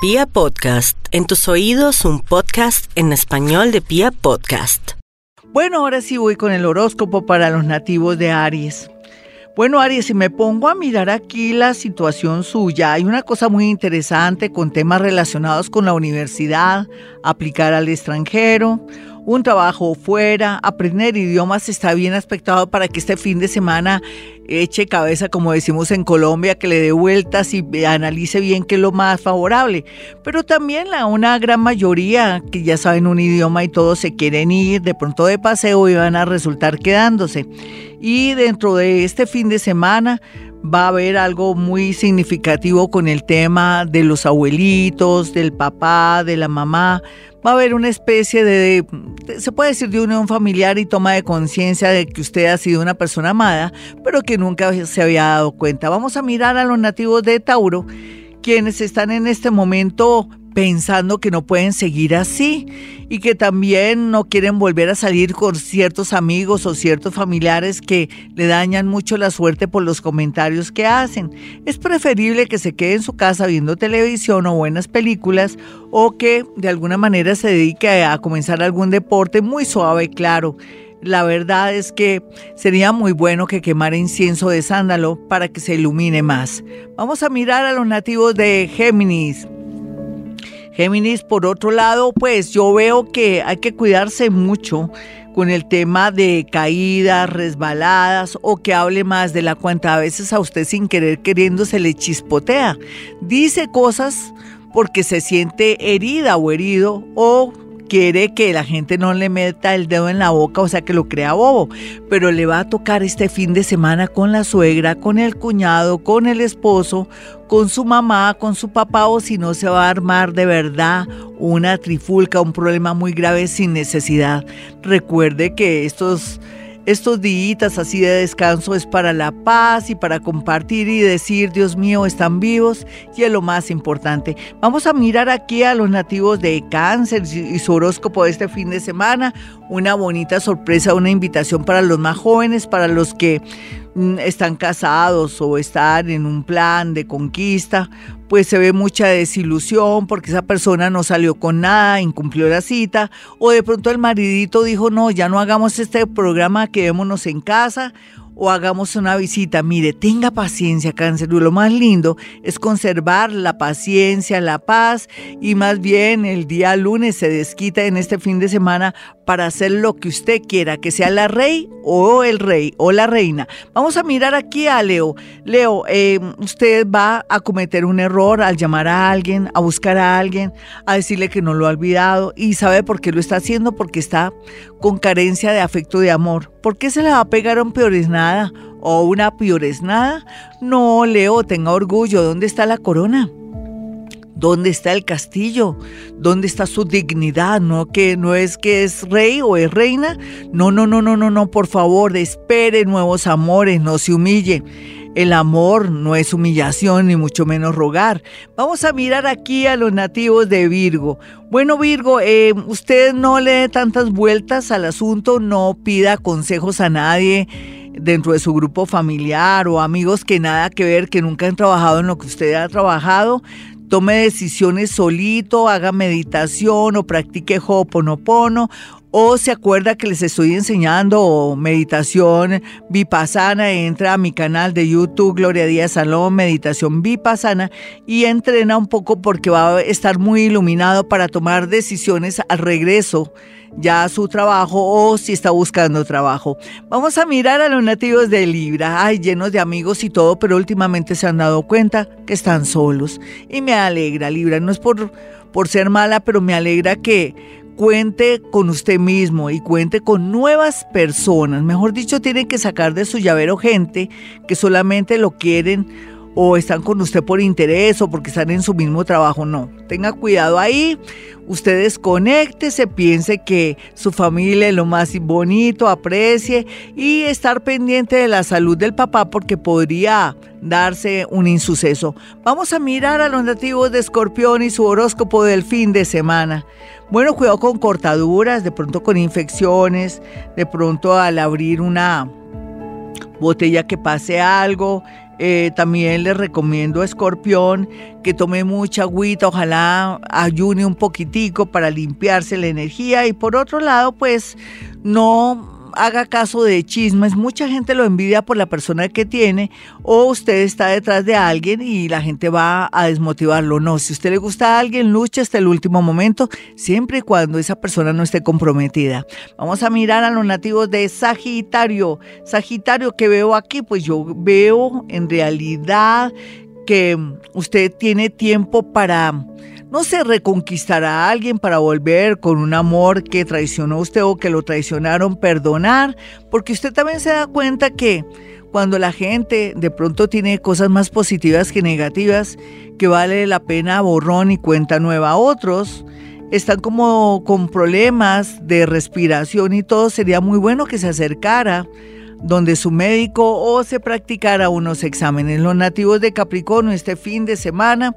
Pia Podcast, en tus oídos un podcast en español de Pia Podcast. Bueno, ahora sí voy con el horóscopo para los nativos de Aries. Bueno, Aries, si me pongo a mirar aquí la situación suya, hay una cosa muy interesante con temas relacionados con la universidad, aplicar al extranjero, un trabajo fuera, aprender idiomas está bien aspectado para que este fin de semana eche cabeza, como decimos en Colombia, que le dé vueltas y analice bien qué es lo más favorable. Pero también la, una gran mayoría que ya saben un idioma y todos se quieren ir de pronto de paseo y van a resultar quedándose. Y dentro de este fin de semana va a haber algo muy significativo con el tema de los abuelitos, del papá, de la mamá. Va a haber una especie de, se puede decir, de unión familiar y toma de conciencia de que usted ha sido una persona amada, pero que nunca se había dado cuenta. Vamos a mirar a los nativos de Tauro, quienes están en este momento pensando que no pueden seguir así y que también no quieren volver a salir con ciertos amigos o ciertos familiares que le dañan mucho la suerte por los comentarios que hacen. Es preferible que se quede en su casa viendo televisión o buenas películas o que de alguna manera se dedique a comenzar algún deporte muy suave, claro. La verdad es que sería muy bueno que quemara incienso de sándalo para que se ilumine más. Vamos a mirar a los nativos de Géminis. Géminis, por otro lado, pues yo veo que hay que cuidarse mucho con el tema de caídas, resbaladas o que hable más de la cuenta. A veces a usted sin querer queriendo se le chispotea. Dice cosas porque se siente herida o herido o quiere que la gente no le meta el dedo en la boca, o sea, que lo crea bobo, pero le va a tocar este fin de semana con la suegra, con el cuñado, con el esposo, con su mamá, con su papá, o si no se va a armar de verdad una trifulca, un problema muy grave sin necesidad. Recuerde que estos estos días así de descanso es para la paz y para compartir y decir, Dios mío, están vivos y es lo más importante. Vamos a mirar aquí a los nativos de cáncer y su horóscopo de este fin de semana. Una bonita sorpresa, una invitación para los más jóvenes, para los que mm, están casados o están en un plan de conquista, pues se ve mucha desilusión porque esa persona no salió con nada, incumplió la cita, o de pronto el maridito dijo, no, ya no hagamos este programa, quedémonos en casa, o hagamos una visita. Mire, tenga paciencia, cáncer. Lo más lindo es conservar la paciencia, la paz y más bien el día lunes se desquita en este fin de semana para hacer lo que usted quiera, que sea la rey o el rey o la reina. Vamos a mirar aquí a Leo. Leo, eh, usted va a cometer un error al llamar a alguien, a buscar a alguien, a decirle que no lo ha olvidado y sabe por qué lo está haciendo, porque está con carencia de afecto de amor. ¿Por qué se le va a pegar a un nada o una nada? No, Leo, tenga orgullo. ¿Dónde está la corona? ¿Dónde está el castillo? ¿Dónde está su dignidad? No que no es que es rey o es reina. No, no, no, no, no, no, por favor, espere nuevos amores, no se humille. El amor no es humillación ni mucho menos rogar. Vamos a mirar aquí a los nativos de Virgo. Bueno, Virgo, eh, usted no le dé tantas vueltas al asunto, no pida consejos a nadie dentro de su grupo familiar o amigos que nada que ver, que nunca han trabajado en lo que usted ha trabajado tome decisiones solito, haga meditación o practique Ho'oponopono o se acuerda que les estoy enseñando meditación vipassana, entra a mi canal de YouTube Gloria Díaz Salón, meditación vipassana y entrena un poco porque va a estar muy iluminado para tomar decisiones al regreso ya a su trabajo o si está buscando trabajo. Vamos a mirar a los nativos de Libra, ay, llenos de amigos y todo, pero últimamente se han dado cuenta que están solos. Y me alegra, Libra, no es por, por ser mala, pero me alegra que cuente con usted mismo y cuente con nuevas personas. Mejor dicho, tiene que sacar de su llavero gente que solamente lo quieren o están con usted por interés o porque están en su mismo trabajo. No, tenga cuidado ahí. Usted desconecte, piense que su familia es lo más bonito, aprecie y estar pendiente de la salud del papá porque podría darse un insuceso. Vamos a mirar a los nativos de Escorpión y su horóscopo del fin de semana. Bueno, cuidado con cortaduras, de pronto con infecciones, de pronto al abrir una botella que pase algo, Eh, también les recomiendo a Escorpión que tome mucha agüita, ojalá ayune un poquitico para limpiarse la energía. Y por otro lado, pues no haga caso de chismes. Mucha gente lo envidia por la persona que tiene o usted está detrás de alguien y la gente va a desmotivarlo. No, si usted le gusta a alguien, luche hasta el último momento, siempre y cuando esa persona no esté comprometida. Vamos a mirar a los nativos de Sagitario. Sagitario que veo aquí, pues yo veo en realidad que usted tiene tiempo para no se reconquistará a alguien para volver con un amor que traicionó a usted o que lo traicionaron, perdonar, porque usted también se da cuenta que cuando la gente de pronto tiene cosas más positivas que negativas, que vale la pena borrón y cuenta nueva. Otros están como con problemas de respiración y todo, sería muy bueno que se acercara donde su médico o se practicara unos exámenes. Los nativos de Capricornio este fin de semana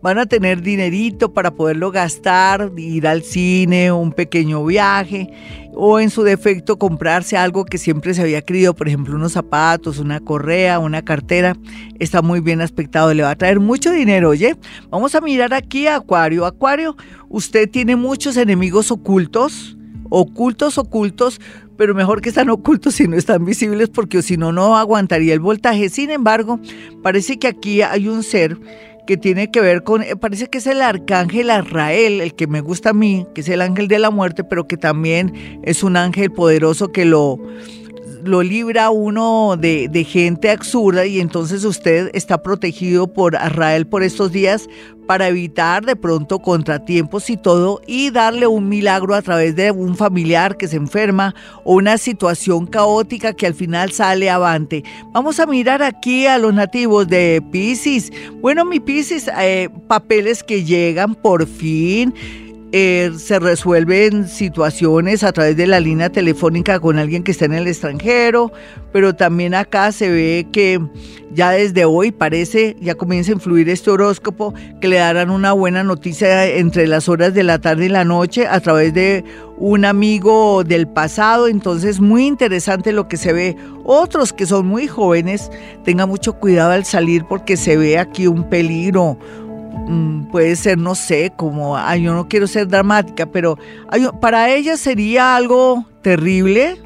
van a tener dinerito para poderlo gastar, ir al cine, un pequeño viaje o en su defecto comprarse algo que siempre se había querido, por ejemplo unos zapatos, una correa, una cartera, está muy bien aspectado, le va a traer mucho dinero, oye. Vamos a mirar aquí a Acuario. Acuario, usted tiene muchos enemigos ocultos, ocultos, ocultos, pero mejor que están ocultos y no están visibles porque si no, no aguantaría el voltaje. Sin embargo, parece que aquí hay un ser que tiene que ver con, eh, parece que es el arcángel Arrael, el que me gusta a mí, que es el ángel de la muerte, pero que también es un ángel poderoso que lo lo libra uno de, gente absurda y entonces usted está protegido por Israel por estos días para evitar de pronto contratiempos y todo y darle un milagro a través de un familiar que se enferma o una situación caótica que al final sale avante. Vamos a mirar aquí a los nativos de Pisces. Bueno, mi Pisces, eh, papeles que llegan por fin eh, se resuelven situaciones a través de la línea telefónica con alguien que está en el extranjero, pero también acá se ve que ya desde hoy parece, ya comienza a influir este horóscopo, que le darán una buena noticia entre las horas de la tarde y la noche a través de un amigo del pasado, entonces muy interesante lo que se ve. Otros que son muy jóvenes, tengan mucho cuidado al salir porque se ve aquí un peligro, puede ser, no sé, como, ay, yo no quiero ser dramática, pero para ella sería algo terrible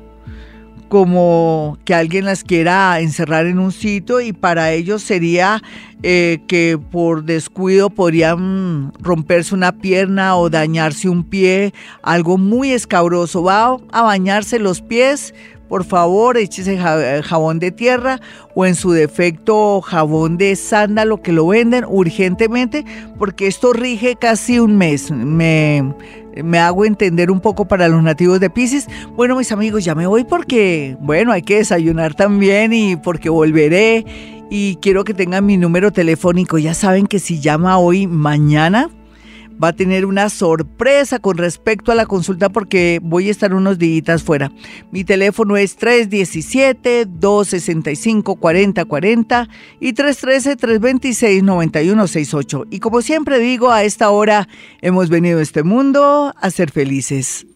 como que alguien las quiera encerrar en un sitio y para ellos sería eh, que por descuido podrían romperse una pierna o dañarse un pie, algo muy escabroso. Va a bañarse los pies por favor échese eh, jabón de tierra o en su defecto jabón de sándalo que lo venden urgentemente porque esto rige casi un mes. Me, me hago entender un poco para los nativos de Pisces. Bueno, mis amigos, ya me voy porque, bueno, hay que desayunar también y porque volveré y quiero que tengan mi número telefónico. Ya saben que si llama hoy, mañana va a tener una sorpresa con respecto a la consulta porque voy a estar unos días fuera. Mi teléfono es 317-265-4040 y 313-326-9168. Y como siempre digo, a esta hora hemos venido a este mundo a ser felices.